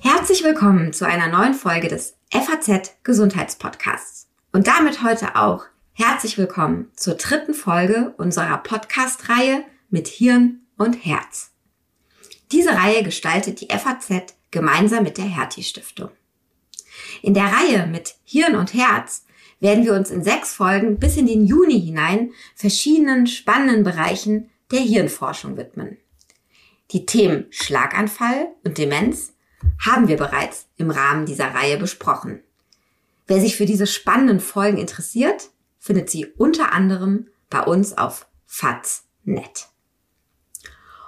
Herzlich willkommen zu einer neuen Folge des FAZ Gesundheitspodcasts. Und damit heute auch herzlich willkommen zur dritten Folge unserer Podcast-Reihe mit Hirn und Herz. Diese Reihe gestaltet die FAZ gemeinsam mit der Hertie Stiftung. In der Reihe mit Hirn und Herz werden wir uns in sechs Folgen bis in den Juni hinein verschiedenen spannenden Bereichen der Hirnforschung widmen. Die Themen Schlaganfall und Demenz haben wir bereits im Rahmen dieser Reihe besprochen. Wer sich für diese spannenden Folgen interessiert, findet sie unter anderem bei uns auf FATS.net.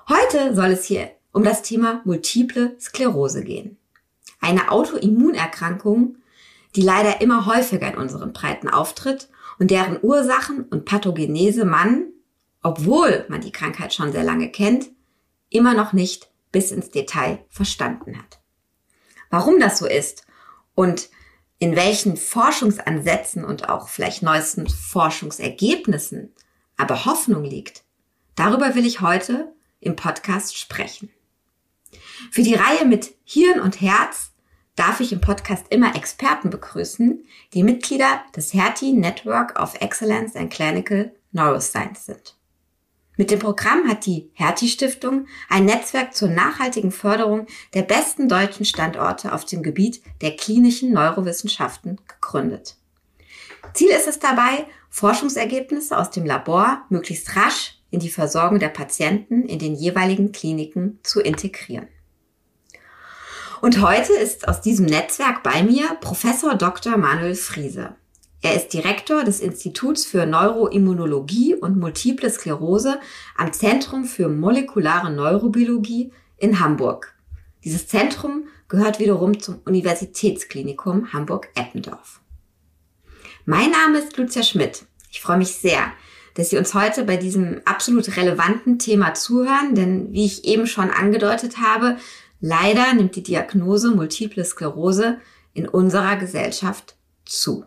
Heute soll es hier um das Thema multiple Sklerose gehen. Eine Autoimmunerkrankung, die leider immer häufiger in unseren Breiten auftritt und deren Ursachen und Pathogenese man, obwohl man die Krankheit schon sehr lange kennt, immer noch nicht bis ins Detail verstanden hat. Warum das so ist und in welchen Forschungsansätzen und auch vielleicht neuesten Forschungsergebnissen aber Hoffnung liegt, darüber will ich heute im Podcast sprechen. Für die Reihe mit Hirn und Herz darf ich im Podcast immer Experten begrüßen, die Mitglieder des HERTI Network of Excellence and Clinical Neuroscience sind. Mit dem Programm hat die Hertie Stiftung ein Netzwerk zur nachhaltigen Förderung der besten deutschen Standorte auf dem Gebiet der klinischen Neurowissenschaften gegründet. Ziel ist es dabei, Forschungsergebnisse aus dem Labor möglichst rasch in die Versorgung der Patienten in den jeweiligen Kliniken zu integrieren. Und heute ist aus diesem Netzwerk bei mir Professor Dr. Manuel Friese. Er ist Direktor des Instituts für Neuroimmunologie und Multiple Sklerose am Zentrum für molekulare Neurobiologie in Hamburg. Dieses Zentrum gehört wiederum zum Universitätsklinikum Hamburg-Eppendorf. Mein Name ist Lucia Schmidt. Ich freue mich sehr, dass Sie uns heute bei diesem absolut relevanten Thema zuhören, denn wie ich eben schon angedeutet habe, leider nimmt die Diagnose Multiple Sklerose in unserer Gesellschaft zu.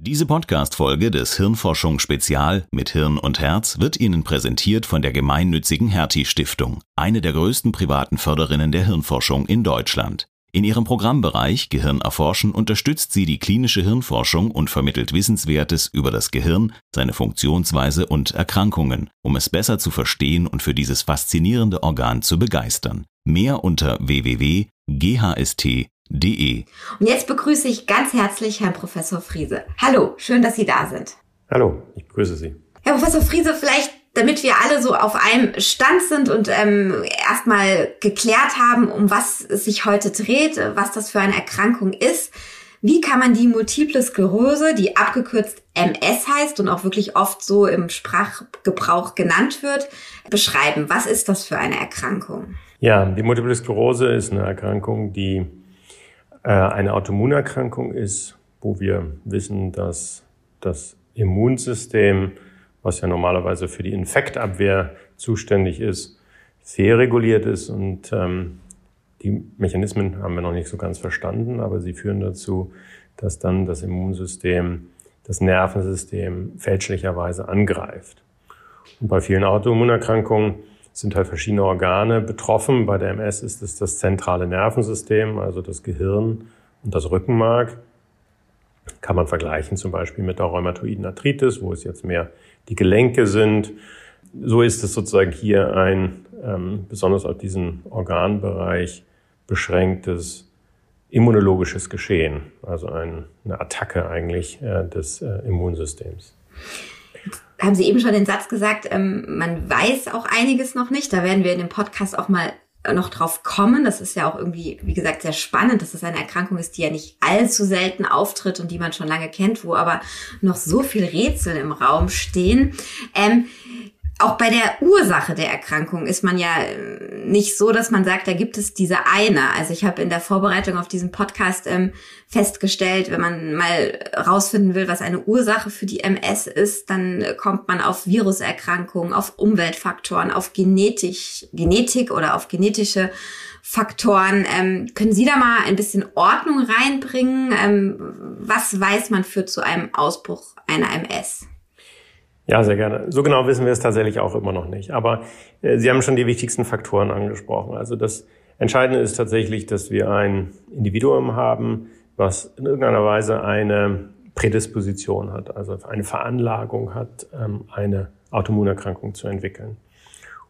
Diese Podcast-Folge des Hirnforschung Spezial mit Hirn und Herz wird Ihnen präsentiert von der gemeinnützigen Hertie Stiftung, eine der größten privaten Förderinnen der Hirnforschung in Deutschland. In ihrem Programmbereich Gehirn erforschen unterstützt sie die klinische Hirnforschung und vermittelt Wissenswertes über das Gehirn, seine Funktionsweise und Erkrankungen, um es besser zu verstehen und für dieses faszinierende Organ zu begeistern. Mehr unter www.ghst De. Und jetzt begrüße ich ganz herzlich Herrn Professor Friese. Hallo, schön, dass Sie da sind. Hallo, ich grüße Sie. Herr Professor Friese, vielleicht, damit wir alle so auf einem Stand sind und ähm, erstmal geklärt haben, um was es sich heute dreht, was das für eine Erkrankung ist. Wie kann man die multiple Sklerose, die abgekürzt MS heißt und auch wirklich oft so im Sprachgebrauch genannt wird, beschreiben? Was ist das für eine Erkrankung? Ja, die Multiple Sklerose ist eine Erkrankung, die eine Autoimmunerkrankung ist, wo wir wissen, dass das Immunsystem, was ja normalerweise für die Infektabwehr zuständig ist, sehr reguliert ist und ähm, die Mechanismen haben wir noch nicht so ganz verstanden, aber sie führen dazu, dass dann das Immunsystem das Nervensystem fälschlicherweise angreift. Und bei vielen Autoimmunerkrankungen sind halt verschiedene Organe betroffen. Bei der MS ist es das zentrale Nervensystem, also das Gehirn und das Rückenmark. Kann man vergleichen zum Beispiel mit der rheumatoiden Arthritis, wo es jetzt mehr die Gelenke sind. So ist es sozusagen hier ein ähm, besonders auf diesen Organbereich beschränktes immunologisches Geschehen, also ein, eine Attacke eigentlich äh, des äh, Immunsystems haben Sie eben schon den Satz gesagt, ähm, man weiß auch einiges noch nicht. Da werden wir in dem Podcast auch mal noch drauf kommen. Das ist ja auch irgendwie, wie gesagt, sehr spannend, dass es eine Erkrankung ist, die ja nicht allzu selten auftritt und die man schon lange kennt, wo aber noch so viel Rätsel im Raum stehen. Ähm, auch bei der Ursache der Erkrankung ist man ja äh, nicht so, dass man sagt, da gibt es diese eine. Also ich habe in der Vorbereitung auf diesen Podcast ähm, festgestellt, wenn man mal rausfinden will, was eine Ursache für die MS ist, dann kommt man auf Viruserkrankungen, auf Umweltfaktoren, auf Genetik, Genetik oder auf genetische Faktoren. Ähm, können Sie da mal ein bisschen Ordnung reinbringen? Ähm, was weiß man führt zu einem Ausbruch einer MS? Ja, sehr gerne. So genau wissen wir es tatsächlich auch immer noch nicht. Aber äh, Sie haben schon die wichtigsten Faktoren angesprochen. Also das Entscheidende ist tatsächlich, dass wir ein Individuum haben, was in irgendeiner Weise eine Prädisposition hat, also eine Veranlagung hat, ähm, eine Autoimmunerkrankung zu entwickeln.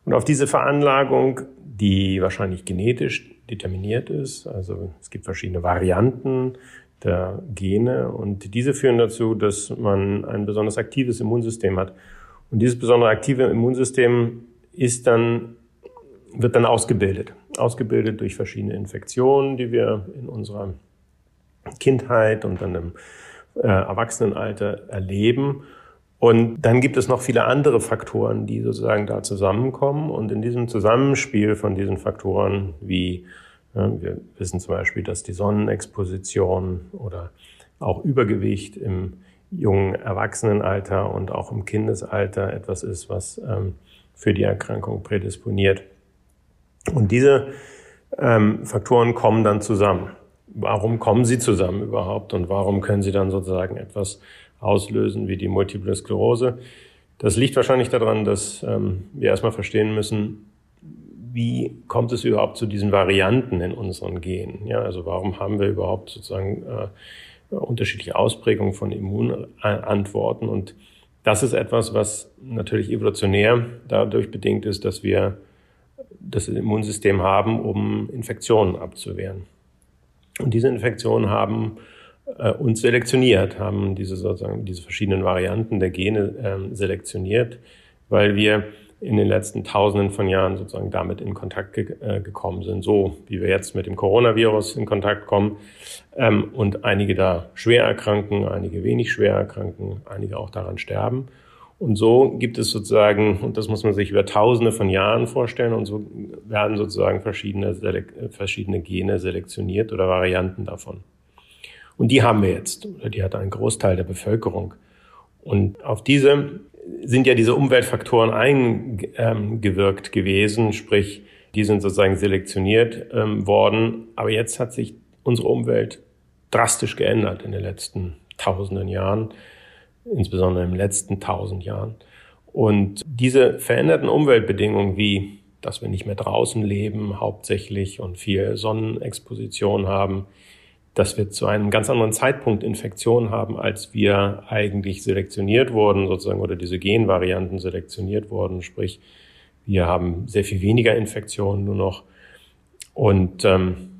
Und auf diese Veranlagung, die wahrscheinlich genetisch determiniert ist, also es gibt verschiedene Varianten der Gene und diese führen dazu, dass man ein besonders aktives Immunsystem hat. Und dieses besondere aktive Immunsystem ist dann, wird dann ausgebildet. Ausgebildet durch verschiedene Infektionen, die wir in unserer Kindheit und dann im äh, Erwachsenenalter erleben. Und dann gibt es noch viele andere Faktoren, die sozusagen da zusammenkommen. Und in diesem Zusammenspiel von diesen Faktoren wie wir wissen zum Beispiel, dass die Sonnenexposition oder auch Übergewicht im jungen Erwachsenenalter und auch im Kindesalter etwas ist, was ähm, für die Erkrankung prädisponiert. Und diese ähm, Faktoren kommen dann zusammen. Warum kommen sie zusammen überhaupt und warum können sie dann sozusagen etwas auslösen wie die Multiple Sklerose? Das liegt wahrscheinlich daran, dass ähm, wir erstmal verstehen müssen, wie kommt es überhaupt zu diesen Varianten in unseren Genen? Ja, also warum haben wir überhaupt sozusagen äh, unterschiedliche Ausprägungen von Immunantworten? Und das ist etwas, was natürlich evolutionär dadurch bedingt ist, dass wir das Immunsystem haben, um Infektionen abzuwehren. Und diese Infektionen haben äh, uns selektioniert, haben diese sozusagen diese verschiedenen Varianten der Gene äh, selektioniert, weil wir in den letzten Tausenden von Jahren sozusagen damit in Kontakt ge äh, gekommen sind, so wie wir jetzt mit dem Coronavirus in Kontakt kommen ähm, und einige da schwer erkranken, einige wenig schwer erkranken, einige auch daran sterben. Und so gibt es sozusagen, und das muss man sich über Tausende von Jahren vorstellen, und so werden sozusagen verschiedene, verschiedene Gene selektioniert oder Varianten davon. Und die haben wir jetzt, oder die hat ein Großteil der Bevölkerung. Und auf diese sind ja diese Umweltfaktoren eingewirkt gewesen, sprich, die sind sozusagen selektioniert ähm, worden. Aber jetzt hat sich unsere Umwelt drastisch geändert in den letzten tausenden Jahren, insbesondere im letzten tausend Jahren. Und diese veränderten Umweltbedingungen wie dass wir nicht mehr draußen leben hauptsächlich und viel Sonnenexposition haben, dass wir zu einem ganz anderen Zeitpunkt Infektionen haben, als wir eigentlich selektioniert wurden, sozusagen, oder diese Genvarianten selektioniert wurden. Sprich, wir haben sehr viel weniger Infektionen nur noch. Und ähm,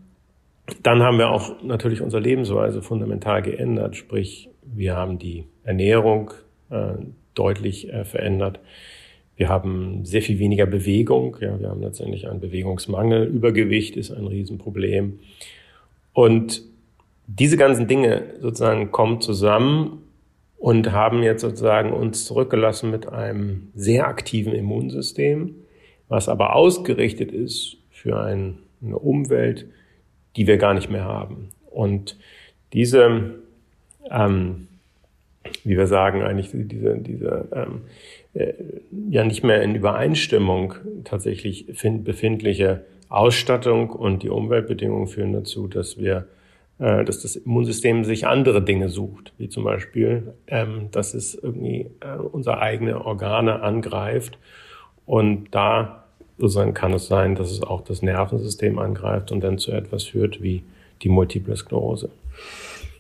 dann haben wir auch natürlich unsere Lebensweise fundamental geändert. Sprich, wir haben die Ernährung äh, deutlich äh, verändert. Wir haben sehr viel weniger Bewegung. Ja, wir haben letztendlich einen Bewegungsmangel. Übergewicht ist ein Riesenproblem. Und diese ganzen Dinge sozusagen kommen zusammen und haben jetzt sozusagen uns zurückgelassen mit einem sehr aktiven Immunsystem, was aber ausgerichtet ist für ein, eine Umwelt, die wir gar nicht mehr haben. Und diese, ähm, wie wir sagen, eigentlich diese, diese ähm, äh, ja nicht mehr in Übereinstimmung tatsächlich befindliche Ausstattung und die Umweltbedingungen führen dazu, dass wir dass das Immunsystem sich andere Dinge sucht, wie zum Beispiel, ähm, dass es irgendwie äh, unsere eigene Organe angreift. Und da sozusagen kann es sein, dass es auch das Nervensystem angreift und dann zu etwas führt wie die Multiple Sklerose.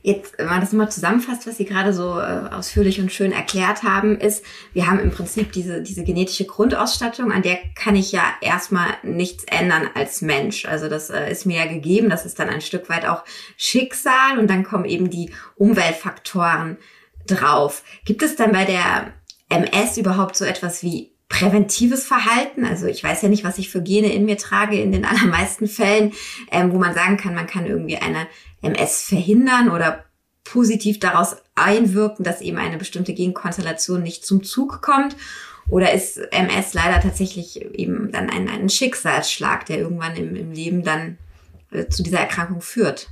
Jetzt, wenn man das mal zusammenfasst, was Sie gerade so äh, ausführlich und schön erklärt haben, ist, wir haben im Prinzip diese, diese genetische Grundausstattung, an der kann ich ja erstmal nichts ändern als Mensch. Also das äh, ist mir ja gegeben, das ist dann ein Stück weit auch Schicksal und dann kommen eben die Umweltfaktoren drauf. Gibt es dann bei der MS überhaupt so etwas wie präventives Verhalten. Also ich weiß ja nicht, was ich für Gene in mir trage in den allermeisten Fällen, ähm, wo man sagen kann, man kann irgendwie eine MS verhindern oder positiv daraus einwirken, dass eben eine bestimmte Genkonstellation nicht zum Zug kommt? Oder ist MS leider tatsächlich eben dann ein, ein Schicksalsschlag, der irgendwann im, im Leben dann äh, zu dieser Erkrankung führt?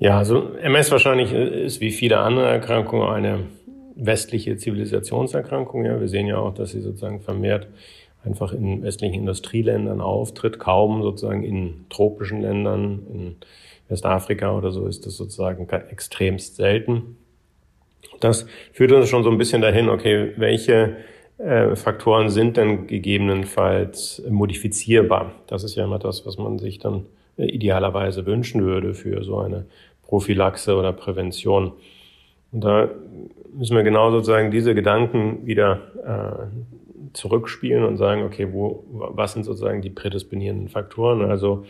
Ja, also MS wahrscheinlich ist wie viele andere Erkrankungen eine westliche Zivilisationserkrankung. Ja, wir sehen ja auch, dass sie sozusagen vermehrt einfach in westlichen Industrieländern auftritt, kaum sozusagen in tropischen Ländern, in Westafrika oder so ist das sozusagen extremst selten. Das führt uns schon so ein bisschen dahin, okay, welche äh, Faktoren sind denn gegebenenfalls modifizierbar? Das ist ja immer das, was man sich dann äh, idealerweise wünschen würde für so eine Prophylaxe oder Prävention. Und da müssen wir genau sozusagen diese Gedanken wieder äh, zurückspielen und sagen, okay, wo, was sind sozusagen die prädisponierenden Faktoren? Also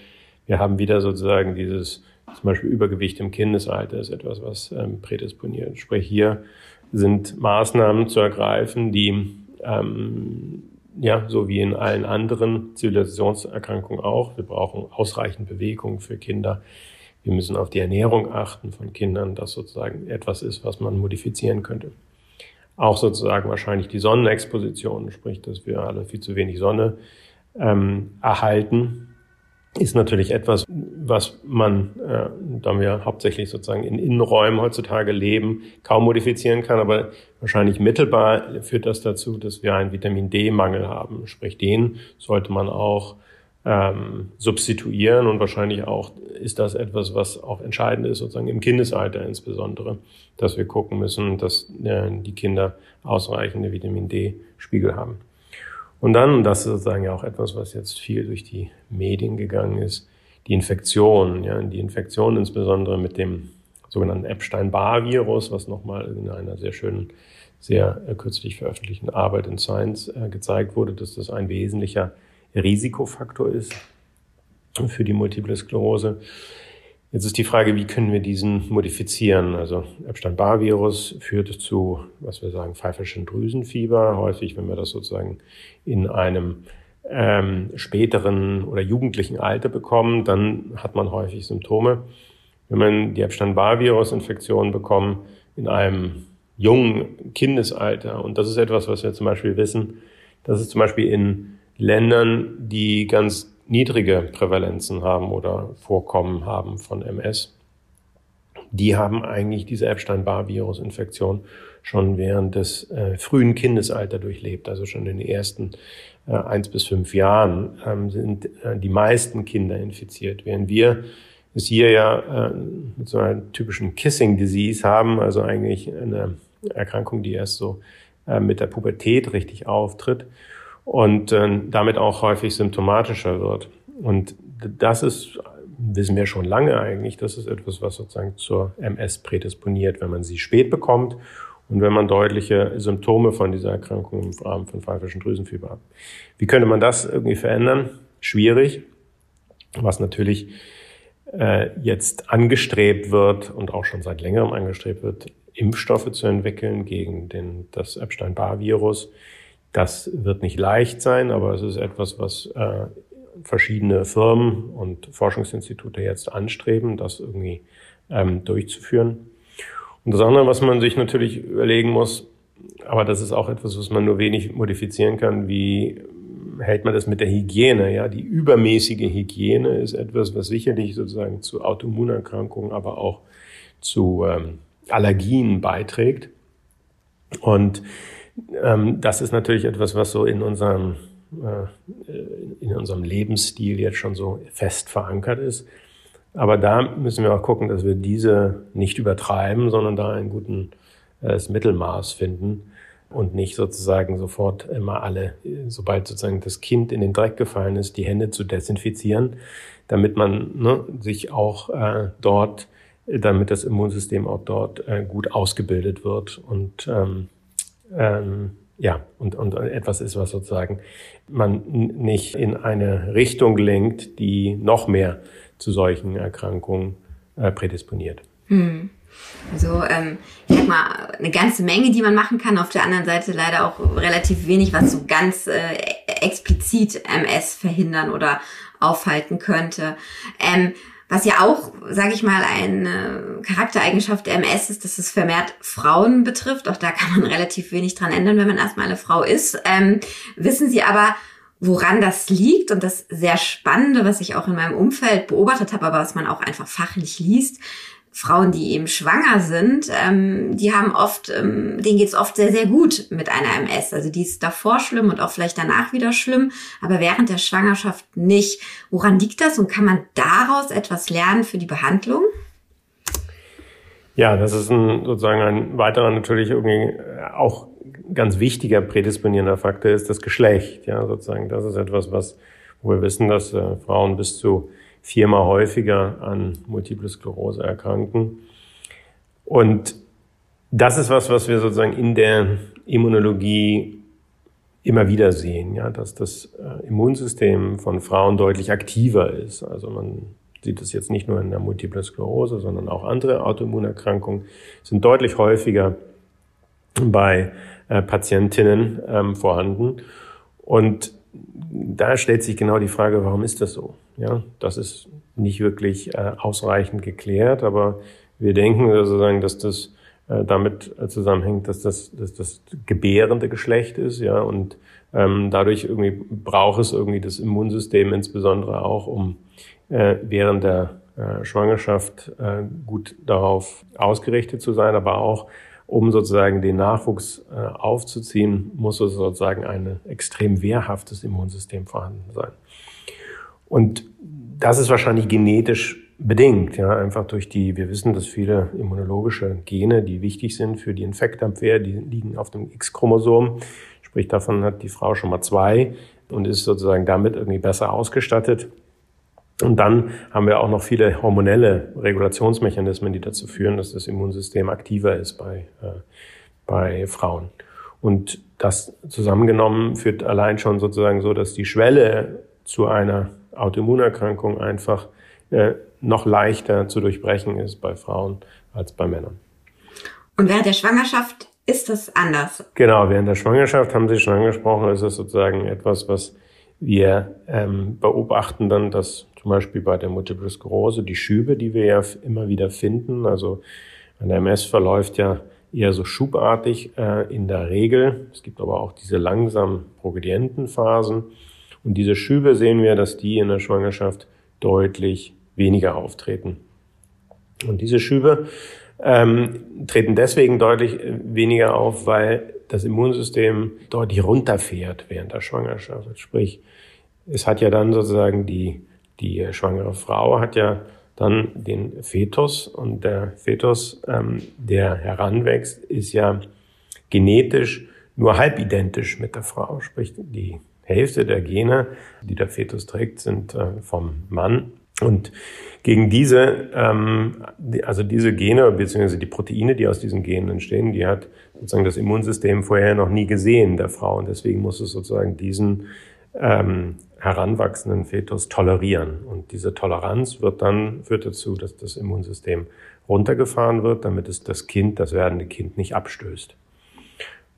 wir haben wieder sozusagen dieses, zum Beispiel Übergewicht im Kindesalter ist etwas, was ähm, prädisponiert. Sprich, hier sind Maßnahmen zu ergreifen, die ähm, ja, so wie in allen anderen Zivilisationserkrankungen auch. Wir brauchen ausreichend Bewegung für Kinder. Wir müssen auf die Ernährung achten von Kindern, das sozusagen etwas ist, was man modifizieren könnte. Auch sozusagen wahrscheinlich die Sonnenexposition, sprich, dass wir alle viel zu wenig Sonne ähm, erhalten ist natürlich etwas, was man, äh, da wir hauptsächlich sozusagen in Innenräumen heutzutage leben, kaum modifizieren kann. Aber wahrscheinlich mittelbar führt das dazu, dass wir einen Vitamin D-Mangel haben. Sprich, den sollte man auch ähm, substituieren und wahrscheinlich auch ist das etwas, was auch entscheidend ist, sozusagen im Kindesalter insbesondere, dass wir gucken müssen, dass äh, die Kinder ausreichende Vitamin D-Spiegel haben. Und dann, und das ist sozusagen ja auch etwas, was jetzt viel durch die Medien gegangen ist, die Infektion, ja, die Infektion insbesondere mit dem sogenannten Epstein-Barr-Virus, was nochmal in einer sehr schönen, sehr äh, kürzlich veröffentlichten Arbeit in Science äh, gezeigt wurde, dass das ein wesentlicher Risikofaktor ist für die Multiple Sklerose. Jetzt ist die Frage, wie können wir diesen modifizieren? Also Epstein-Barr-Virus führt zu, was wir sagen, pfeiferschen Drüsenfieber. Häufig, wenn wir das sozusagen in einem ähm, späteren oder jugendlichen Alter bekommen, dann hat man häufig Symptome. Wenn man die Epstein-Barr-Virus-Infektion bekommt in einem jungen Kindesalter, und das ist etwas, was wir zum Beispiel wissen, dass es zum Beispiel in Ländern, die ganz niedrige Prävalenzen haben oder Vorkommen haben von MS, die haben eigentlich diese Epstein-Barr-Virus-Infektion schon während des äh, frühen Kindesalters durchlebt, also schon in den ersten äh, eins bis fünf Jahren ähm, sind äh, die meisten Kinder infiziert, während wir es hier ja äh, mit so einer typischen Kissing Disease haben, also eigentlich eine Erkrankung, die erst so äh, mit der Pubertät richtig auftritt und äh, damit auch häufig symptomatischer wird. Und das ist, wissen wir schon lange eigentlich, das ist etwas, was sozusagen zur MS prädisponiert, wenn man sie spät bekommt und wenn man deutliche Symptome von dieser Erkrankung im Rahmen von pfeifischen Drüsenfieber hat. Wie könnte man das irgendwie verändern? Schwierig, was natürlich äh, jetzt angestrebt wird und auch schon seit längerem angestrebt wird, Impfstoffe zu entwickeln gegen den, das Epstein-Barr-Virus. Das wird nicht leicht sein, aber es ist etwas, was äh, verschiedene Firmen und Forschungsinstitute jetzt anstreben, das irgendwie ähm, durchzuführen. Und das andere, was man sich natürlich überlegen muss, aber das ist auch etwas, was man nur wenig modifizieren kann, wie hält man das mit der Hygiene? Ja, die übermäßige Hygiene ist etwas, was sicherlich sozusagen zu Autoimmunerkrankungen, aber auch zu ähm, Allergien beiträgt. Und ähm, das ist natürlich etwas, was so in unserem, äh, in unserem Lebensstil jetzt schon so fest verankert ist. Aber da müssen wir auch gucken, dass wir diese nicht übertreiben, sondern da einen guten äh, Mittelmaß finden und nicht sozusagen sofort immer alle, sobald sozusagen das Kind in den Dreck gefallen ist, die Hände zu desinfizieren, damit man ne, sich auch äh, dort, damit das Immunsystem auch dort äh, gut ausgebildet wird und ähm, ähm, ja, und, und etwas ist, was sozusagen man nicht in eine Richtung lenkt, die noch mehr zu solchen Erkrankungen äh, prädisponiert. Hm. Also ähm, ich sag mal, eine ganze Menge, die man machen kann. Auf der anderen Seite leider auch relativ wenig, was so ganz äh, explizit MS verhindern oder aufhalten könnte. Ähm, was ja auch, sage ich mal, eine Charaktereigenschaft der MS ist, dass es vermehrt Frauen betrifft. Auch da kann man relativ wenig dran ändern, wenn man erstmal eine Frau ist. Ähm, wissen Sie aber, woran das liegt? Und das sehr Spannende, was ich auch in meinem Umfeld beobachtet habe, aber was man auch einfach fachlich liest, Frauen, die eben schwanger sind, ähm, die haben oft, ähm, denen geht's oft sehr, sehr gut mit einer MS. Also die ist davor schlimm und auch vielleicht danach wieder schlimm, aber während der Schwangerschaft nicht. Woran liegt das und kann man daraus etwas lernen für die Behandlung? Ja, das ist ein, sozusagen ein weiterer natürlich irgendwie auch ganz wichtiger prädisponierender Faktor ist das Geschlecht. Ja, sozusagen, das ist etwas, was, wo wir wissen, dass äh, Frauen bis zu viermal häufiger an Multiple Sklerose erkranken. Und das ist was, was wir sozusagen in der Immunologie immer wieder sehen, ja, dass das äh, Immunsystem von Frauen deutlich aktiver ist. Also man sieht es jetzt nicht nur in der Multiple Sklerose, sondern auch andere Autoimmunerkrankungen sind deutlich häufiger bei äh, Patientinnen ähm, vorhanden. Und da stellt sich genau die Frage, warum ist das so? Ja, das ist nicht wirklich äh, ausreichend geklärt, aber wir denken sozusagen, dass das äh, damit zusammenhängt, dass das, dass das gebärende Geschlecht ist, ja, und ähm, dadurch irgendwie braucht es irgendwie das Immunsystem insbesondere auch, um äh, während der äh, Schwangerschaft äh, gut darauf ausgerichtet zu sein, aber auch um sozusagen den Nachwuchs äh, aufzuziehen, muss sozusagen ein extrem wehrhaftes Immunsystem vorhanden sein. Und das ist wahrscheinlich genetisch bedingt, ja, einfach durch die, wir wissen, dass viele immunologische Gene, die wichtig sind für die Infektabwehr, die liegen auf dem X-Chromosom. Sprich, davon hat die Frau schon mal zwei und ist sozusagen damit irgendwie besser ausgestattet. Und dann haben wir auch noch viele hormonelle Regulationsmechanismen, die dazu führen, dass das Immunsystem aktiver ist bei, äh, bei Frauen. Und das zusammengenommen führt allein schon sozusagen so, dass die Schwelle zu einer Autoimmunerkrankung einfach äh, noch leichter zu durchbrechen ist bei Frauen als bei Männern. Und während der Schwangerschaft ist das anders? Genau, während der Schwangerschaft haben Sie schon angesprochen, ist es sozusagen etwas, was wir ähm, beobachten dann, dass zum Beispiel bei der Multiple Sklerose die Schübe, die wir ja immer wieder finden, also ein MS verläuft ja eher so schubartig äh, in der Regel. Es gibt aber auch diese langsam progredienten Phasen. Und diese Schübe sehen wir, dass die in der Schwangerschaft deutlich weniger auftreten. Und diese Schübe ähm, treten deswegen deutlich weniger auf, weil das Immunsystem deutlich runterfährt während der Schwangerschaft. Sprich, es hat ja dann sozusagen die die schwangere Frau hat ja dann den Fetus und der Fetus, ähm, der heranwächst, ist ja genetisch nur halb identisch mit der Frau. Sprich, die Hälfte der Gene, die der Fetus trägt, sind äh, vom Mann. Und gegen diese, ähm, also diese Gene beziehungsweise die Proteine, die aus diesen Genen entstehen, die hat sozusagen das Immunsystem vorher noch nie gesehen der Frau. Und deswegen muss es sozusagen diesen ähm, heranwachsenden Fetus tolerieren. Und diese Toleranz wird dann, führt dazu, dass das Immunsystem runtergefahren wird, damit es das Kind, das werdende Kind nicht abstößt.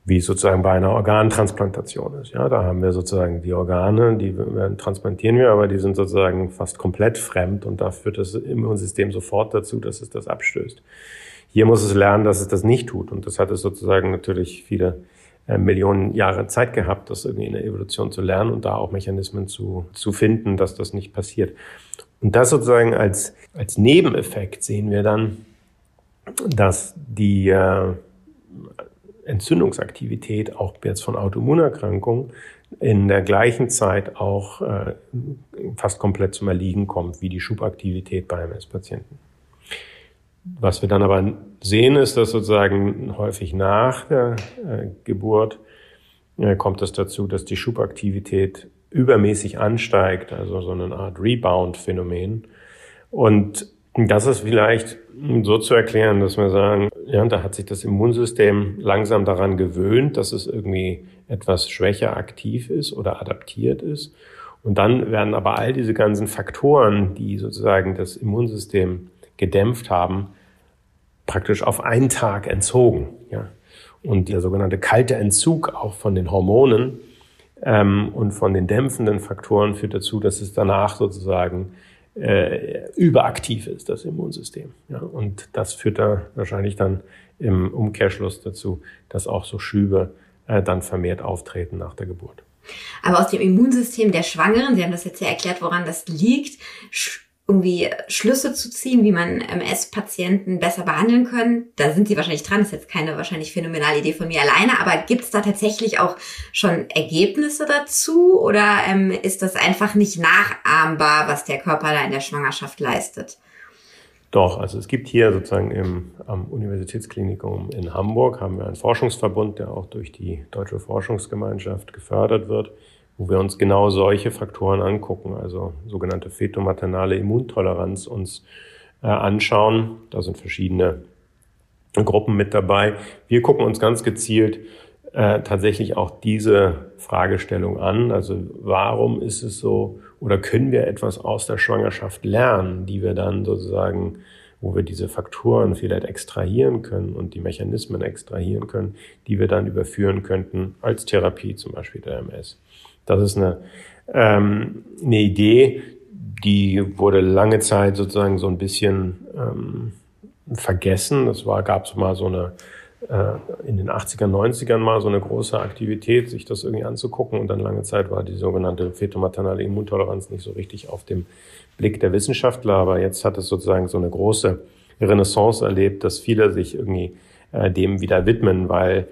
Wie sozusagen bei einer Organtransplantation ist. Ja, da haben wir sozusagen die Organe, die transplantieren wir, aber die sind sozusagen fast komplett fremd und da führt das Immunsystem sofort dazu, dass es das abstößt. Hier muss es lernen, dass es das nicht tut. Und das hat es sozusagen natürlich viele Millionen Jahre Zeit gehabt, das irgendwie in der Evolution zu lernen und da auch Mechanismen zu, zu finden, dass das nicht passiert. Und das sozusagen als, als Nebeneffekt sehen wir dann, dass die äh, Entzündungsaktivität auch jetzt von Autoimmunerkrankungen in der gleichen Zeit auch äh, fast komplett zum Erliegen kommt, wie die Schubaktivität bei MS-Patienten. Was wir dann aber sehen, ist, dass sozusagen häufig nach der äh, Geburt äh, kommt es dazu, dass die Schubaktivität übermäßig ansteigt, also so eine Art Rebound-Phänomen. Und das ist vielleicht so zu erklären, dass wir sagen, ja, da hat sich das Immunsystem langsam daran gewöhnt, dass es irgendwie etwas schwächer aktiv ist oder adaptiert ist. Und dann werden aber all diese ganzen Faktoren, die sozusagen das Immunsystem gedämpft haben, praktisch auf einen Tag entzogen. Ja. Und der sogenannte kalte Entzug auch von den Hormonen ähm, und von den dämpfenden Faktoren führt dazu, dass es danach sozusagen äh, überaktiv ist, das Immunsystem. Ja. Und das führt da wahrscheinlich dann im Umkehrschluss dazu, dass auch so Schübe äh, dann vermehrt auftreten nach der Geburt. Aber aus dem Immunsystem der Schwangeren, Sie haben das jetzt ja erklärt, woran das liegt, irgendwie Schlüsse zu ziehen, wie man MS-Patienten besser behandeln können. Da sind Sie wahrscheinlich dran. Das ist jetzt keine wahrscheinlich phänomenale Idee von mir alleine, aber gibt es da tatsächlich auch schon Ergebnisse dazu oder ähm, ist das einfach nicht nachahmbar, was der Körper da in der Schwangerschaft leistet? Doch, also es gibt hier sozusagen im, am Universitätsklinikum in Hamburg haben wir einen Forschungsverbund, der auch durch die Deutsche Forschungsgemeinschaft gefördert wird, wo wir uns genau solche Faktoren angucken, also sogenannte fetomaternale Immuntoleranz uns äh, anschauen. Da sind verschiedene Gruppen mit dabei. Wir gucken uns ganz gezielt äh, tatsächlich auch diese Fragestellung an. Also warum ist es so oder können wir etwas aus der Schwangerschaft lernen, die wir dann sozusagen, wo wir diese Faktoren vielleicht extrahieren können und die Mechanismen extrahieren können, die wir dann überführen könnten als Therapie, zum Beispiel der MS. Das ist eine, ähm, eine Idee, die wurde lange Zeit sozusagen so ein bisschen ähm, vergessen. Es war, gab es mal so eine äh, in den 80er, 90ern mal so eine große Aktivität, sich das irgendwie anzugucken. Und dann lange Zeit war die sogenannte fetomaternale Immuntoleranz nicht so richtig auf dem Blick der Wissenschaftler. Aber jetzt hat es sozusagen so eine große Renaissance erlebt, dass viele sich irgendwie äh, dem wieder widmen, weil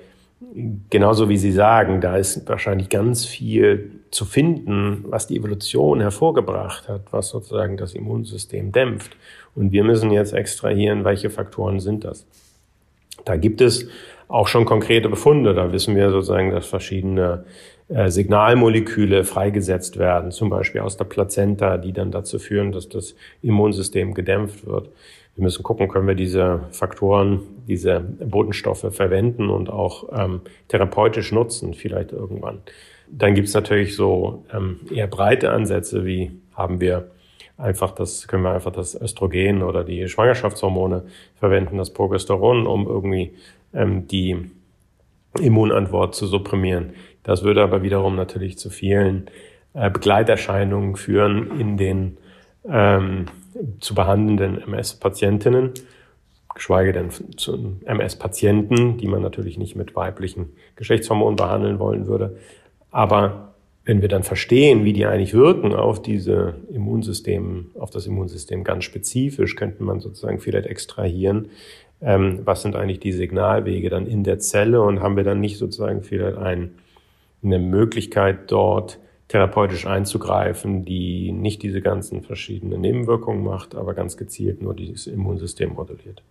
genauso wie Sie sagen, da ist wahrscheinlich ganz viel zu finden, was die Evolution hervorgebracht hat, was sozusagen das Immunsystem dämpft. Und wir müssen jetzt extrahieren, welche Faktoren sind das. Da gibt es auch schon konkrete Befunde. Da wissen wir sozusagen, dass verschiedene äh, Signalmoleküle freigesetzt werden, zum Beispiel aus der Plazenta, die dann dazu führen, dass das Immunsystem gedämpft wird. Wir müssen gucken, können wir diese Faktoren, diese Botenstoffe verwenden und auch ähm, therapeutisch nutzen, vielleicht irgendwann. Dann gibt es natürlich so ähm, eher breite Ansätze, wie haben wir einfach das, können wir einfach das Östrogen oder die Schwangerschaftshormone verwenden, das Progesteron, um irgendwie ähm, die Immunantwort zu supprimieren. Das würde aber wiederum natürlich zu vielen äh, Begleiterscheinungen führen in den ähm, zu behandelnden MS-Patientinnen, geschweige denn zu MS-Patienten, die man natürlich nicht mit weiblichen Geschlechtshormonen behandeln wollen würde. Aber wenn wir dann verstehen, wie die eigentlich wirken auf diese Immunsystem, auf das Immunsystem ganz spezifisch, könnte man sozusagen vielleicht extrahieren, ähm, was sind eigentlich die Signalwege dann in der Zelle und haben wir dann nicht sozusagen vielleicht ein, eine Möglichkeit dort therapeutisch einzugreifen, die nicht diese ganzen verschiedenen Nebenwirkungen macht, aber ganz gezielt nur dieses Immunsystem modelliert.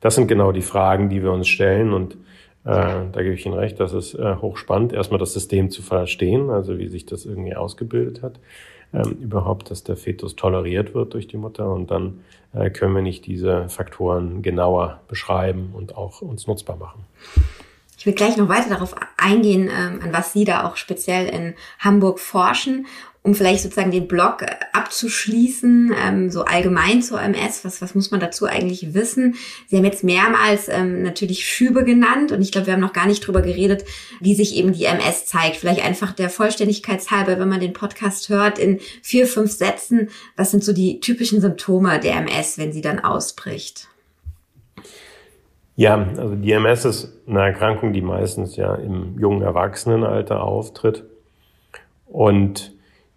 Das sind genau die Fragen, die wir uns stellen und äh, da gebe ich Ihnen recht, das ist äh, hochspannend, erstmal das System zu verstehen, also wie sich das irgendwie ausgebildet hat, ähm, überhaupt, dass der Fetus toleriert wird durch die Mutter und dann äh, können wir nicht diese Faktoren genauer beschreiben und auch uns nutzbar machen. Ich will gleich noch weiter darauf eingehen, ähm, an was Sie da auch speziell in Hamburg forschen um vielleicht sozusagen den Blog äh, abzuschließen, ähm, so allgemein zur MS, was, was muss man dazu eigentlich wissen? Sie haben jetzt mehrmals ähm, natürlich Schübe genannt und ich glaube, wir haben noch gar nicht drüber geredet, wie sich eben die MS zeigt. Vielleicht einfach der Vollständigkeitshalber, wenn man den Podcast hört, in vier, fünf Sätzen, was sind so die typischen Symptome der MS, wenn sie dann ausbricht? Ja, also die MS ist eine Erkrankung, die meistens ja im jungen Erwachsenenalter auftritt und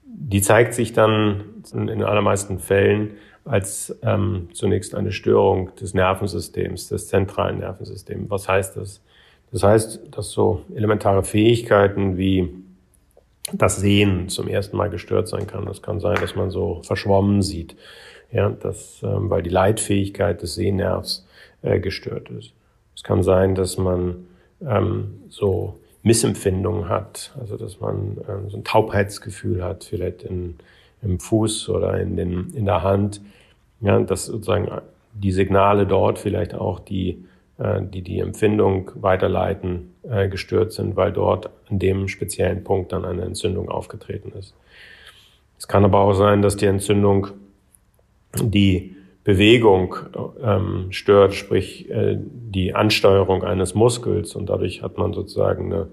die zeigt sich dann in den allermeisten Fällen als ähm, zunächst eine Störung des Nervensystems, des zentralen Nervensystems. Was heißt das? Das heißt, dass so elementare Fähigkeiten wie das Sehen zum ersten Mal gestört sein kann. Das kann sein, dass man so verschwommen sieht, ja, das, ähm, weil die Leitfähigkeit des Sehnervs äh, gestört ist. Es kann sein, dass man ähm, so Missempfindungen hat, also dass man äh, so ein Taubheitsgefühl hat, vielleicht in, im Fuß oder in, den, in der Hand, ja, dass sozusagen die Signale dort vielleicht auch die, äh, die die Empfindung weiterleiten, äh, gestört sind, weil dort an dem speziellen Punkt dann eine Entzündung aufgetreten ist. Es kann aber auch sein, dass die Entzündung die Bewegung ähm, stört, sprich äh, die Ansteuerung eines Muskels und dadurch hat man sozusagen eine,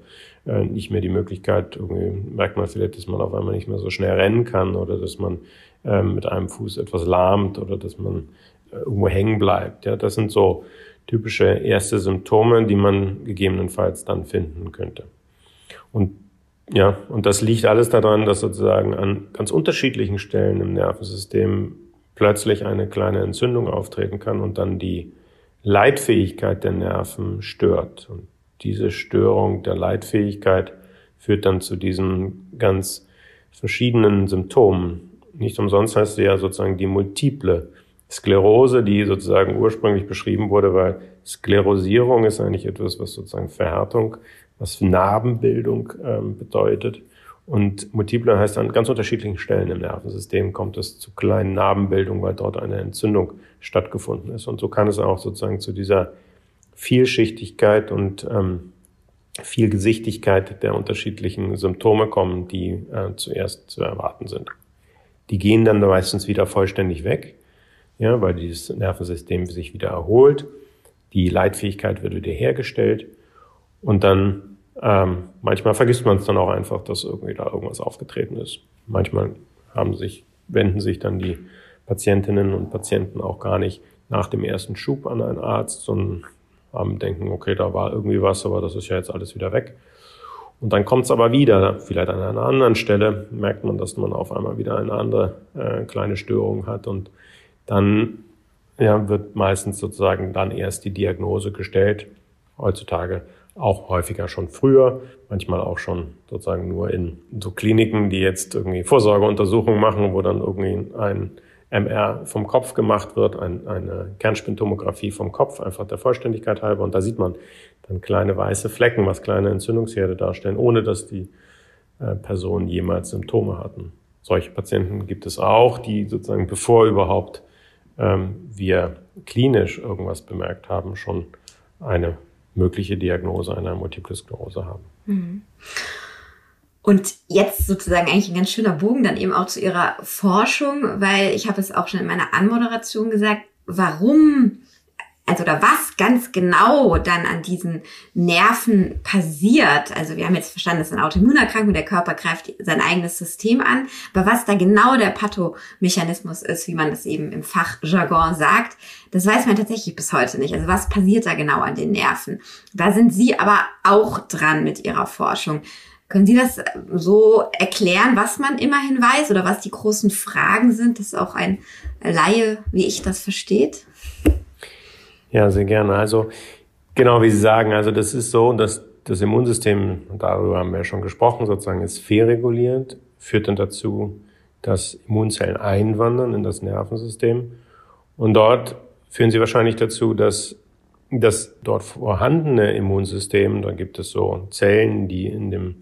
äh, nicht mehr die Möglichkeit, irgendwie merkt man vielleicht, dass man auf einmal nicht mehr so schnell rennen kann oder dass man äh, mit einem Fuß etwas lahmt oder dass man äh, irgendwo hängen bleibt. Ja, das sind so typische erste Symptome, die man gegebenenfalls dann finden könnte. Und ja, und das liegt alles daran, dass sozusagen an ganz unterschiedlichen Stellen im Nervensystem plötzlich eine kleine Entzündung auftreten kann und dann die Leitfähigkeit der Nerven stört. Und diese Störung der Leitfähigkeit führt dann zu diesen ganz verschiedenen Symptomen. Nicht umsonst heißt sie ja sozusagen die multiple Sklerose, die sozusagen ursprünglich beschrieben wurde, weil Sklerosierung ist eigentlich etwas, was sozusagen Verhärtung, was Narbenbildung ähm, bedeutet. Und multiple heißt an ganz unterschiedlichen Stellen im Nervensystem kommt es zu kleinen Narbenbildungen, weil dort eine Entzündung stattgefunden ist. Und so kann es auch sozusagen zu dieser Vielschichtigkeit und ähm, Vielgesichtigkeit der unterschiedlichen Symptome kommen, die äh, zuerst zu erwarten sind. Die gehen dann meistens wieder vollständig weg, ja, weil dieses Nervensystem sich wieder erholt, die Leitfähigkeit wird wieder hergestellt und dann ähm, manchmal vergisst man es dann auch einfach, dass irgendwie da irgendwas aufgetreten ist. Manchmal haben sich, wenden sich dann die Patientinnen und Patienten auch gar nicht nach dem ersten Schub an einen Arzt, sondern haben denken, okay, da war irgendwie was, aber das ist ja jetzt alles wieder weg. Und dann kommt es aber wieder, vielleicht an einer anderen Stelle merkt man, dass man auf einmal wieder eine andere äh, kleine Störung hat und dann ja, wird meistens sozusagen dann erst die Diagnose gestellt. Heutzutage auch häufiger schon früher, manchmal auch schon sozusagen nur in so Kliniken, die jetzt irgendwie Vorsorgeuntersuchungen machen, wo dann irgendwie ein MR vom Kopf gemacht wird, ein, eine Kernspintomographie vom Kopf, einfach der Vollständigkeit halber. Und da sieht man dann kleine weiße Flecken, was kleine Entzündungsherde darstellen, ohne dass die äh, Personen jemals Symptome hatten. Solche Patienten gibt es auch, die sozusagen bevor überhaupt ähm, wir klinisch irgendwas bemerkt haben, schon eine mögliche Diagnose einer Multiple Sklerose haben. Mhm. Und jetzt sozusagen eigentlich ein ganz schöner Bogen dann eben auch zu Ihrer Forschung, weil ich habe es auch schon in meiner Anmoderation gesagt, warum, also oder was ganz genau dann an diesen Nerven passiert. Also wir haben jetzt verstanden, es ist eine Autoimmunerkrankung, der Körper greift sein eigenes System an, aber was da genau der Pathomechanismus ist, wie man das eben im Fachjargon sagt, das weiß man tatsächlich bis heute nicht. Also was passiert da genau an den Nerven? Da sind Sie aber auch dran mit Ihrer Forschung. Können Sie das so erklären, was man immerhin weiß oder was die großen Fragen sind, dass auch ein Laie wie ich das versteht? Ja, sehr gerne. Also genau wie Sie sagen, also das ist so, dass das Immunsystem, darüber haben wir ja schon gesprochen, sozusagen ist fehlreguliert, führt dann dazu, dass Immunzellen einwandern in das Nervensystem und dort führen sie wahrscheinlich dazu, dass das dort vorhandene Immunsystem, da gibt es so Zellen, die in dem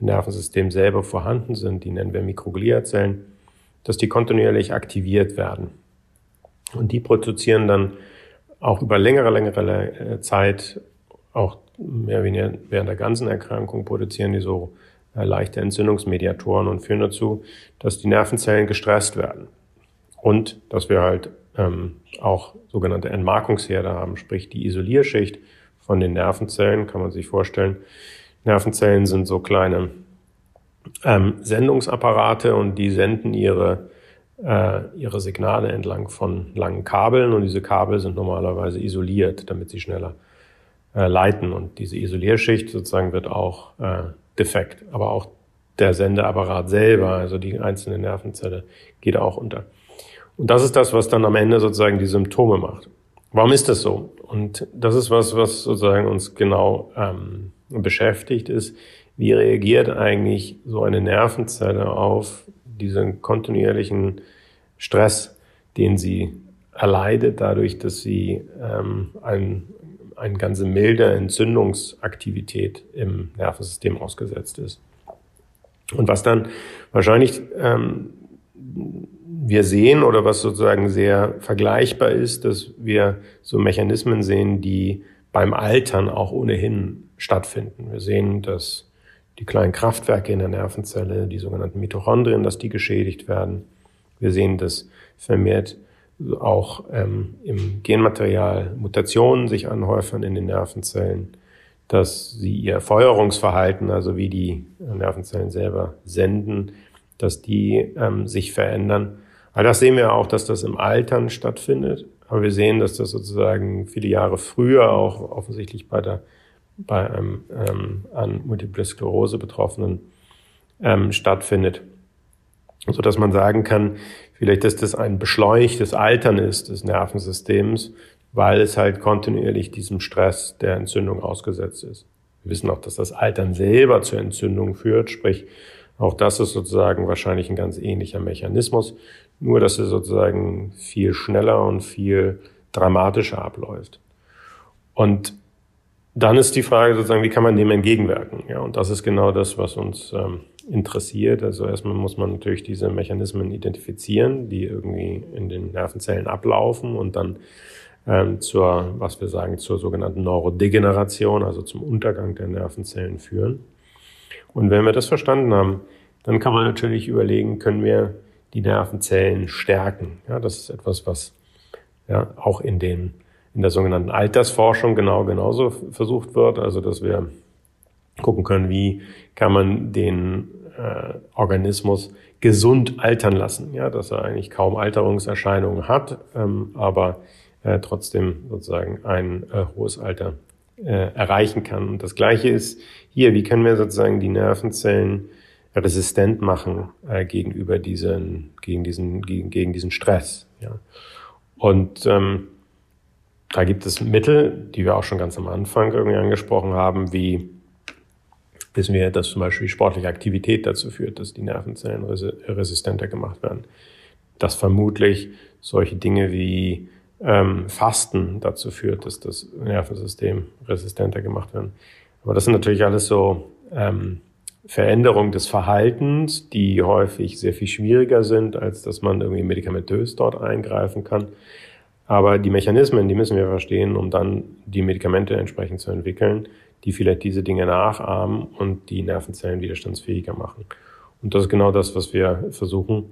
Nervensystem selber vorhanden sind, die nennen wir Mikrogliazellen, dass die kontinuierlich aktiviert werden. Und die produzieren dann auch über längere, längere äh, Zeit, auch mehr oder weniger während der ganzen Erkrankung, produzieren die so äh, leichte Entzündungsmediatoren und führen dazu, dass die Nervenzellen gestresst werden. Und dass wir halt ähm, auch sogenannte Entmarkungsherde haben, sprich die Isolierschicht von den Nervenzellen, kann man sich vorstellen, Nervenzellen sind so kleine ähm, Sendungsapparate und die senden ihre, ihre Signale entlang von langen Kabeln und diese Kabel sind normalerweise isoliert, damit sie schneller äh, leiten und diese Isolierschicht sozusagen wird auch äh, defekt, aber auch der Sendeapparat selber, also die einzelne Nervenzelle, geht auch unter. Und das ist das, was dann am Ende sozusagen die Symptome macht. Warum ist das so? Und das ist was, was sozusagen uns genau ähm, beschäftigt, ist, wie reagiert eigentlich so eine Nervenzelle auf diesen kontinuierlichen Stress, den sie erleidet, dadurch, dass sie ähm, ein, eine ganze milde Entzündungsaktivität im Nervensystem ausgesetzt ist. Und was dann wahrscheinlich ähm, wir sehen oder was sozusagen sehr vergleichbar ist, dass wir so Mechanismen sehen, die beim Altern auch ohnehin stattfinden. Wir sehen, dass die kleinen Kraftwerke in der Nervenzelle, die sogenannten Mitochondrien, dass die geschädigt werden. Wir sehen, dass vermehrt auch ähm, im Genmaterial Mutationen sich anhäufen in den Nervenzellen, dass sie ihr Feuerungsverhalten, also wie die Nervenzellen selber senden, dass die ähm, sich verändern. All das sehen wir auch, dass das im Altern stattfindet. Aber wir sehen, dass das sozusagen viele Jahre früher auch offensichtlich bei der bei einem ähm, an Multiple Sklerose Betroffenen ähm, stattfindet. So dass man sagen kann, vielleicht, dass das ein beschleunigtes Altern ist des Nervensystems, weil es halt kontinuierlich diesem Stress der Entzündung ausgesetzt ist. Wir wissen auch, dass das Altern selber zur Entzündung führt, sprich Auch das ist sozusagen wahrscheinlich ein ganz ähnlicher Mechanismus, nur dass er sozusagen viel schneller und viel dramatischer abläuft. Und dann ist die Frage sozusagen, wie kann man dem entgegenwirken? Ja, und das ist genau das, was uns ähm, interessiert. Also erstmal muss man natürlich diese Mechanismen identifizieren, die irgendwie in den Nervenzellen ablaufen und dann ähm, zur, was wir sagen, zur sogenannten Neurodegeneration, also zum Untergang der Nervenzellen führen. Und wenn wir das verstanden haben, dann kann man natürlich überlegen, können wir die Nervenzellen stärken? Ja, das ist etwas, was ja auch in den in der sogenannten Altersforschung genau genauso versucht wird, also dass wir gucken können, wie kann man den äh, Organismus gesund altern lassen, ja, dass er eigentlich kaum Alterungserscheinungen hat, ähm, aber äh, trotzdem sozusagen ein äh, hohes Alter äh, erreichen kann. Und das Gleiche ist hier, wie können wir sozusagen die Nervenzellen resistent machen äh, gegenüber diesen, gegen diesen, gegen, gegen diesen Stress. Ja. Und ähm, da gibt es Mittel, die wir auch schon ganz am Anfang irgendwie angesprochen haben, wie wissen wir, dass zum Beispiel sportliche Aktivität dazu führt, dass die Nervenzellen resistenter gemacht werden. Dass vermutlich solche Dinge wie ähm, Fasten dazu führt, dass das Nervensystem resistenter gemacht wird. Aber das sind natürlich alles so ähm, Veränderungen des Verhaltens, die häufig sehr viel schwieriger sind, als dass man irgendwie medikamentös dort eingreifen kann. Aber die Mechanismen, die müssen wir verstehen, um dann die Medikamente entsprechend zu entwickeln, die vielleicht diese Dinge nachahmen und die Nervenzellen widerstandsfähiger machen. Und das ist genau das, was wir versuchen.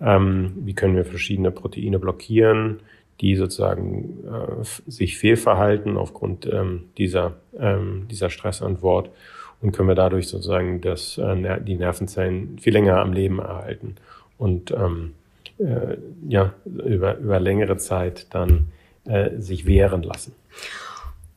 Ähm, wie können wir verschiedene Proteine blockieren? die sozusagen äh, sich fehlverhalten aufgrund ähm, dieser, ähm, dieser Stressantwort und können wir dadurch sozusagen das, äh, die Nervenzellen viel länger am Leben erhalten und ähm, äh, ja, über, über längere Zeit dann äh, sich wehren lassen.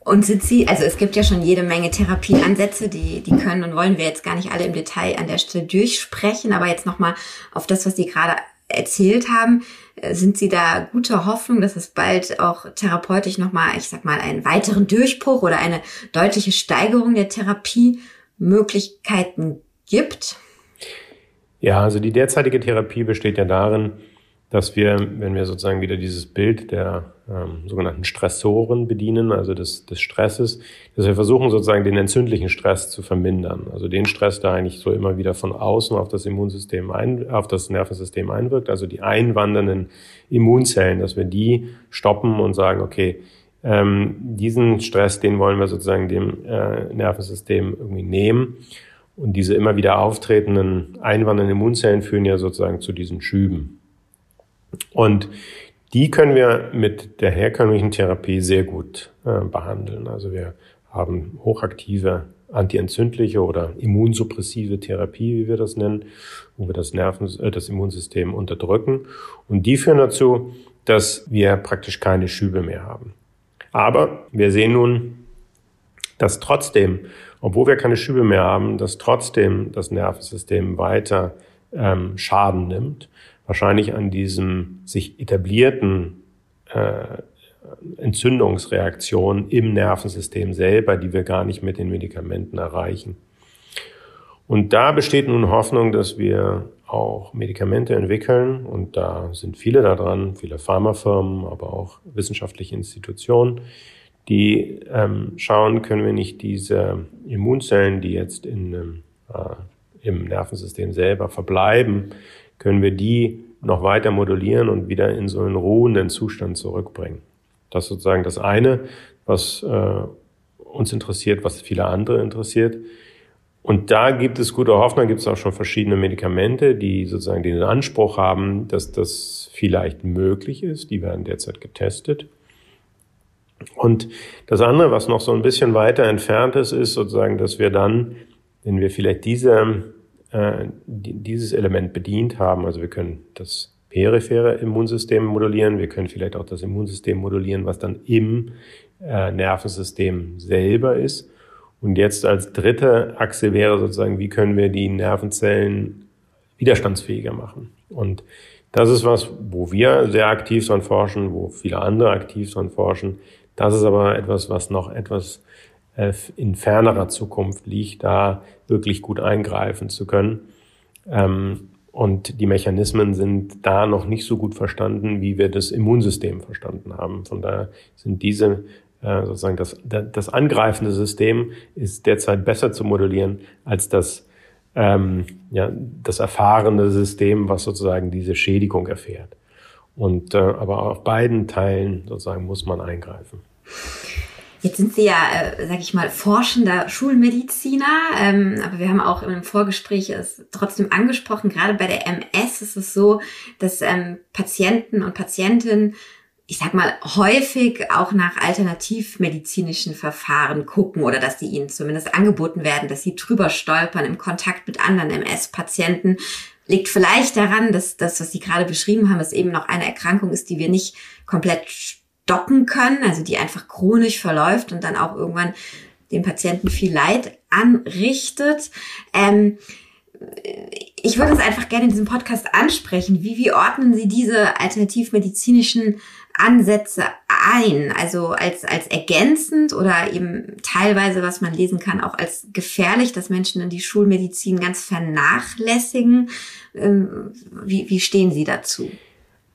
Und sind Sie, also es gibt ja schon jede Menge Therapieansätze, die, die können und wollen wir jetzt gar nicht alle im Detail an der Stelle durchsprechen, aber jetzt nochmal auf das, was Sie gerade erzählt haben. Äh, sind Sie da guter Hoffnung, dass es bald auch therapeutisch nochmal, ich sag mal, einen weiteren Durchbruch oder eine deutliche Steigerung der Therapiemöglichkeiten gibt? Ja, also die derzeitige Therapie besteht ja darin, dass wir, wenn wir sozusagen wieder dieses Bild der ähm, sogenannten Stressoren bedienen, also des, des Stresses, dass wir versuchen sozusagen den entzündlichen Stress zu vermindern. Also den Stress, der eigentlich so immer wieder von außen auf das Immunsystem ein, auf das Nervensystem einwirkt, also die einwandernden Immunzellen, dass wir die stoppen und sagen, okay, ähm, diesen Stress, den wollen wir sozusagen dem äh, Nervensystem irgendwie nehmen. Und diese immer wieder auftretenden einwandernden Immunzellen führen ja sozusagen zu diesen Schüben. Und die können wir mit der herkömmlichen Therapie sehr gut äh, behandeln. Also wir haben hochaktive antientzündliche oder immunsuppressive Therapie, wie wir das nennen, wo wir das Nerven, äh, das Immunsystem unterdrücken. Und die führen dazu, dass wir praktisch keine Schübe mehr haben. Aber wir sehen nun, dass trotzdem, obwohl wir keine Schübe mehr haben, dass trotzdem das Nervensystem weiter ähm, Schaden nimmt wahrscheinlich an diesem sich etablierten äh, Entzündungsreaktion im Nervensystem selber, die wir gar nicht mit den Medikamenten erreichen. Und da besteht nun Hoffnung, dass wir auch Medikamente entwickeln und da sind viele daran, viele Pharmafirmen, aber auch wissenschaftliche Institutionen, die ähm, schauen, können wir nicht diese Immunzellen, die jetzt in, äh, im Nervensystem selber verbleiben, können wir die noch weiter modulieren und wieder in so einen ruhenden Zustand zurückbringen. Das ist sozusagen das eine, was äh, uns interessiert, was viele andere interessiert. Und da gibt es gute Hoffnung, gibt es auch schon verschiedene Medikamente, die sozusagen den Anspruch haben, dass das vielleicht möglich ist. Die werden derzeit getestet. Und das andere, was noch so ein bisschen weiter entfernt ist, ist sozusagen, dass wir dann, wenn wir vielleicht diese äh, dieses Element bedient haben. Also wir können das periphere Immunsystem modulieren, wir können vielleicht auch das Immunsystem modulieren, was dann im äh, Nervensystem selber ist. Und jetzt als dritte Achse wäre sozusagen, wie können wir die Nervenzellen widerstandsfähiger machen. Und das ist was, wo wir sehr aktiv dran forschen, wo viele andere aktiv dran forschen. Das ist aber etwas, was noch etwas in fernerer Zukunft liegt, da wirklich gut eingreifen zu können. Ähm, und die Mechanismen sind da noch nicht so gut verstanden, wie wir das Immunsystem verstanden haben. Von daher sind diese äh, sozusagen das, das angreifende System ist derzeit besser zu modellieren als das ähm, ja, das erfahrene System, was sozusagen diese Schädigung erfährt. Und äh, aber auf beiden Teilen sozusagen muss man eingreifen. Jetzt sind Sie ja, äh, sag ich mal, forschender Schulmediziner, ähm, aber wir haben auch im Vorgespräch es trotzdem angesprochen, gerade bei der MS ist es so, dass ähm, Patienten und Patientinnen ich sag mal, häufig auch nach alternativmedizinischen Verfahren gucken oder dass die ihnen zumindest angeboten werden, dass sie drüber stolpern im Kontakt mit anderen MS-Patienten. Liegt vielleicht daran, dass das, was Sie gerade beschrieben haben, es eben noch eine Erkrankung ist, die wir nicht komplett stoppen können, also die einfach chronisch verläuft und dann auch irgendwann dem Patienten viel Leid anrichtet. Ähm, ich würde es einfach gerne in diesem Podcast ansprechen. Wie, wie ordnen Sie diese alternativmedizinischen Ansätze ein? Also als, als ergänzend oder eben teilweise, was man lesen kann, auch als gefährlich, dass Menschen in die Schulmedizin ganz vernachlässigen. Ähm, wie, wie stehen Sie dazu?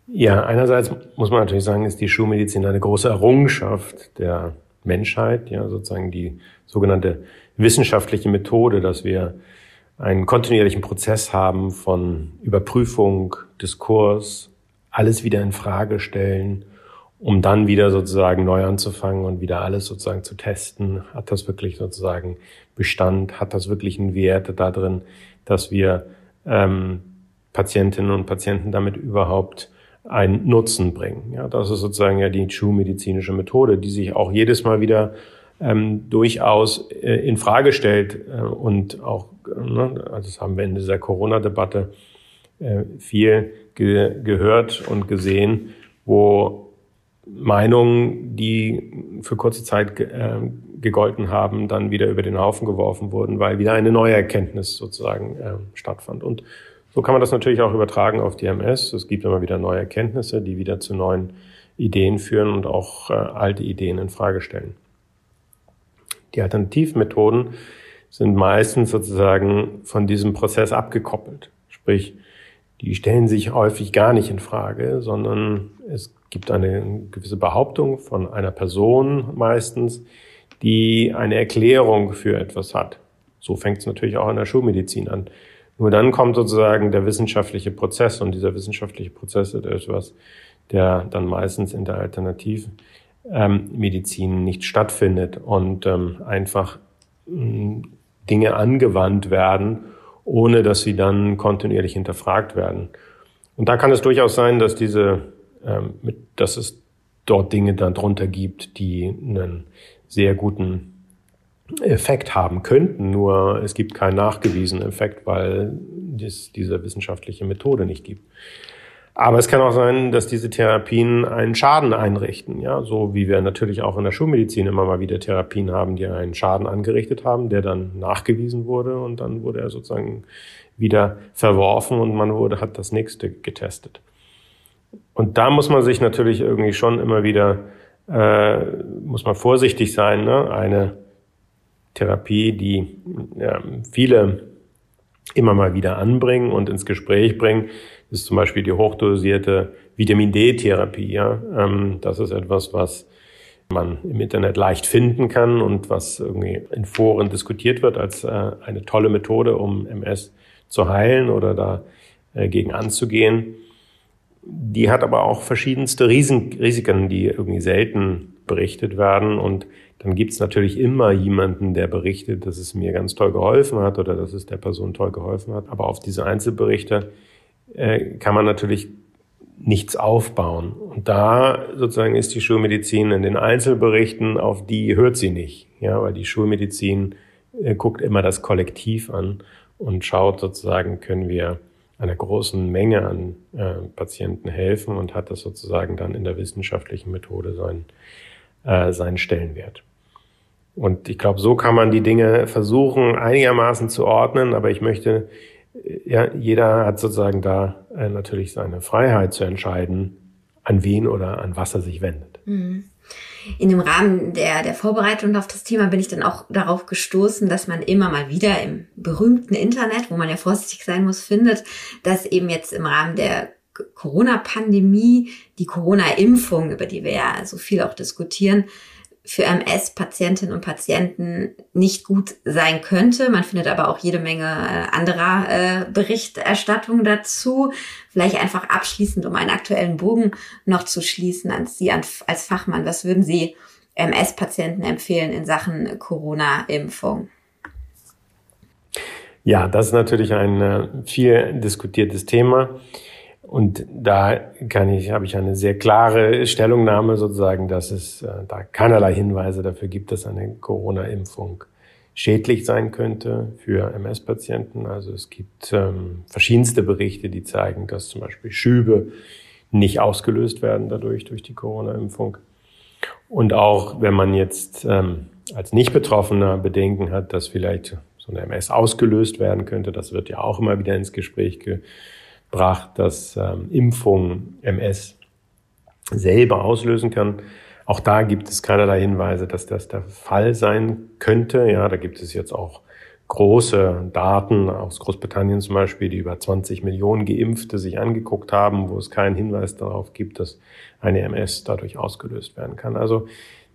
Ja, einerseits muss man natürlich sagen, ist die Schulmedizin eine große Errungenschaft der Menschheit, ja, sozusagen die sogenannte wissenschaftliche Methode, dass wir einen kontinuierlichen Prozess haben von Überprüfung, Diskurs, alles wieder in Frage stellen, um dann wieder sozusagen neu anzufangen und wieder alles sozusagen zu testen. Hat das wirklich sozusagen Bestand? Hat das wirklich einen Wert da drin, dass wir ähm, Patientinnen und Patienten damit überhaupt einen Nutzen bringen? Ja, das ist sozusagen ja die schulmedizinische Methode, die sich auch jedes Mal wieder ähm, durchaus äh, in Frage stellt äh, und auch, äh, ne, also das haben wir in dieser Corona-Debatte äh, viel ge gehört und gesehen, wo Meinungen, die für kurze Zeit ge äh, gegolten haben, dann wieder über den Haufen geworfen wurden, weil wieder eine neue Erkenntnis sozusagen äh, stattfand. Und so kann man das natürlich auch übertragen auf die MS. Es gibt immer wieder neue Erkenntnisse, die wieder zu neuen Ideen führen und auch äh, alte Ideen in Frage stellen. Die Alternativmethoden sind meistens sozusagen von diesem Prozess abgekoppelt. Sprich, die stellen sich häufig gar nicht in Frage, sondern es gibt eine gewisse Behauptung von einer Person meistens, die eine Erklärung für etwas hat. So fängt es natürlich auch in der Schulmedizin an. Nur dann kommt sozusagen der wissenschaftliche Prozess und dieser wissenschaftliche Prozess ist etwas, der dann meistens in der Alternativen ähm, nicht stattfindet und ähm, einfach mh, mm, Dinge angewandt werden, ohne dass sie dann kontinuierlich hinterfragt werden. Und da kann es durchaus sein, dass diese, ähm, dass es dort Dinge dann drunter gibt, die einen sehr guten Effekt haben könnten, nur es gibt keinen nachgewiesenen Effekt, weil es diese wissenschaftliche Methode nicht gibt. Aber es kann auch sein, dass diese Therapien einen Schaden einrichten, ja, so wie wir natürlich auch in der Schulmedizin immer mal wieder Therapien haben, die einen Schaden angerichtet haben, der dann nachgewiesen wurde und dann wurde er sozusagen wieder verworfen und man wurde, hat das nächste getestet. Und da muss man sich natürlich irgendwie schon immer wieder, äh, muss man vorsichtig sein, ne? eine Therapie, die ja, viele immer mal wieder anbringen und ins Gespräch bringen, ist zum Beispiel die hochdosierte Vitamin D-Therapie. Ja? Ähm, das ist etwas, was man im Internet leicht finden kann und was irgendwie in Foren diskutiert wird als äh, eine tolle Methode, um MS zu heilen oder dagegen äh, anzugehen. Die hat aber auch verschiedenste Risiken, die irgendwie selten berichtet werden. Und dann gibt es natürlich immer jemanden, der berichtet, dass es mir ganz toll geholfen hat oder dass es der Person toll geholfen hat. Aber auf diese Einzelberichte äh, kann man natürlich nichts aufbauen. Und da sozusagen ist die Schulmedizin in den Einzelberichten, auf die hört sie nicht. Ja, weil die Schulmedizin äh, guckt immer das Kollektiv an und schaut sozusagen, können wir einer großen Menge an äh, Patienten helfen und hat das sozusagen dann in der wissenschaftlichen Methode seinen, äh, seinen Stellenwert. Und ich glaube, so kann man die Dinge versuchen einigermaßen zu ordnen, aber ich möchte ja, jeder hat sozusagen da äh, natürlich seine Freiheit zu entscheiden, an wen oder an was er sich wendet. Mhm. In dem Rahmen der, der Vorbereitung auf das Thema bin ich dann auch darauf gestoßen, dass man immer mal wieder im berühmten Internet, wo man ja vorsichtig sein muss, findet, dass eben jetzt im Rahmen der Corona-Pandemie die Corona-Impfung, über die wir ja so viel auch diskutieren, für MS-Patientinnen und Patienten nicht gut sein könnte. Man findet aber auch jede Menge äh, anderer äh, Berichterstattung dazu. Vielleicht einfach abschließend, um einen aktuellen Bogen noch zu schließen an Sie als Fachmann. Was würden Sie MS-Patienten empfehlen in Sachen Corona-Impfung? Ja, das ist natürlich ein äh, viel diskutiertes Thema. Und da kann ich, habe ich eine sehr klare Stellungnahme sozusagen, dass es äh, da keinerlei Hinweise dafür gibt, dass eine Corona-Impfung schädlich sein könnte für MS-Patienten. Also es gibt ähm, verschiedenste Berichte, die zeigen, dass zum Beispiel Schübe nicht ausgelöst werden dadurch, durch die Corona-Impfung. Und auch wenn man jetzt ähm, als Nicht-Betroffener Bedenken hat, dass vielleicht so eine MS ausgelöst werden könnte, das wird ja auch immer wieder ins Gespräch ge gebracht, dass ähm, Impfung MS selber auslösen kann. Auch da gibt es keinerlei Hinweise, dass das der Fall sein könnte. Ja, da gibt es jetzt auch große Daten aus Großbritannien zum Beispiel, die über 20 Millionen Geimpfte sich angeguckt haben, wo es keinen Hinweis darauf gibt, dass eine MS dadurch ausgelöst werden kann. Also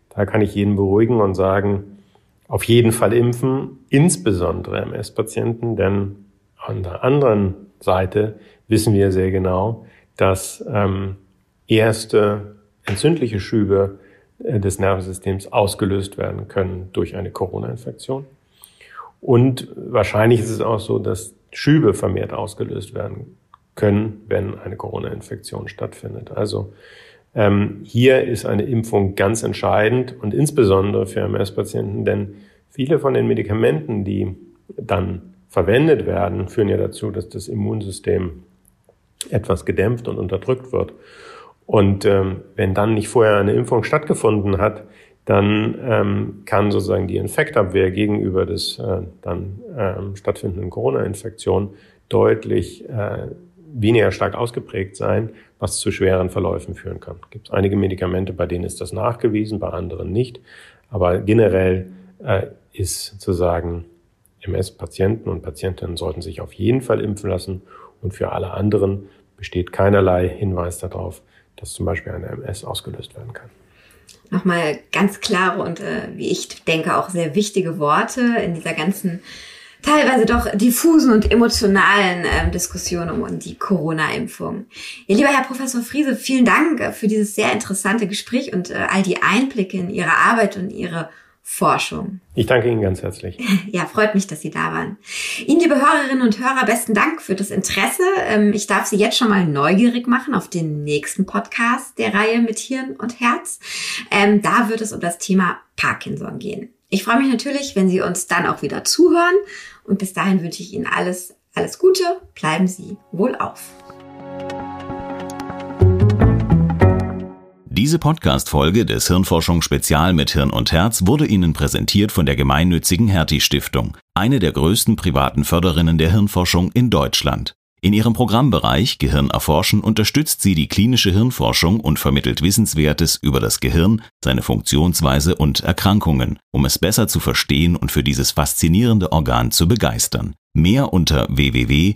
da kann ich jeden beruhigen und sagen, auf jeden Fall impfen, insbesondere MS-Patienten, denn an der anderen Seite wissen wir sehr genau, dass ähm, erste entzündliche Schübe äh, des Nervensystems ausgelöst werden können durch eine Corona-Infektion. Und wahrscheinlich ist es auch so, dass Schübe vermehrt ausgelöst werden können, wenn eine Corona-Infektion stattfindet. Also ähm, hier ist eine Impfung ganz entscheidend und insbesondere für MS-Patienten, denn viele von den Medikamenten, die dann verwendet werden, führen ja dazu, dass das Immunsystem etwas gedämpft und unterdrückt wird. Und ähm, wenn dann nicht vorher eine Impfung stattgefunden hat, dann ähm, kann sozusagen die Infektabwehr gegenüber des äh, dann ähm, stattfindenden Corona-Infektion deutlich äh, weniger stark ausgeprägt sein, was zu schweren Verläufen führen kann. Es gibt einige Medikamente, bei denen ist das nachgewiesen, bei anderen nicht. Aber generell äh, ist zu sagen, MS-Patienten und Patientinnen sollten sich auf jeden Fall impfen lassen und für alle anderen besteht keinerlei Hinweis darauf, dass zum Beispiel eine MS ausgelöst werden kann. Nochmal ganz klare und äh, wie ich denke auch sehr wichtige Worte in dieser ganzen teilweise doch diffusen und emotionalen äh, Diskussion um die Corona-Impfung. Ja, lieber Herr Professor Friese, vielen Dank für dieses sehr interessante Gespräch und äh, all die Einblicke in Ihre Arbeit und Ihre Forschung. Ich danke Ihnen ganz herzlich. Ja, freut mich, dass Sie da waren. Ihnen, liebe Hörerinnen und Hörer, besten Dank für das Interesse. Ähm, ich darf Sie jetzt schon mal neugierig machen auf den nächsten Podcast der Reihe mit Hirn und Herz. Ähm, da wird es um das Thema Parkinson gehen. Ich freue mich natürlich, wenn Sie uns dann auch wieder zuhören. Und bis dahin wünsche ich Ihnen alles, alles Gute. Bleiben Sie wohl auf. Diese Podcast-Folge des Hirnforschung Spezial mit Hirn und Herz wurde Ihnen präsentiert von der gemeinnützigen Hertie Stiftung, eine der größten privaten Förderinnen der Hirnforschung in Deutschland. In ihrem Programmbereich Gehirn erforschen unterstützt sie die klinische Hirnforschung und vermittelt Wissenswertes über das Gehirn, seine Funktionsweise und Erkrankungen, um es besser zu verstehen und für dieses faszinierende Organ zu begeistern. Mehr unter www.ghst.de.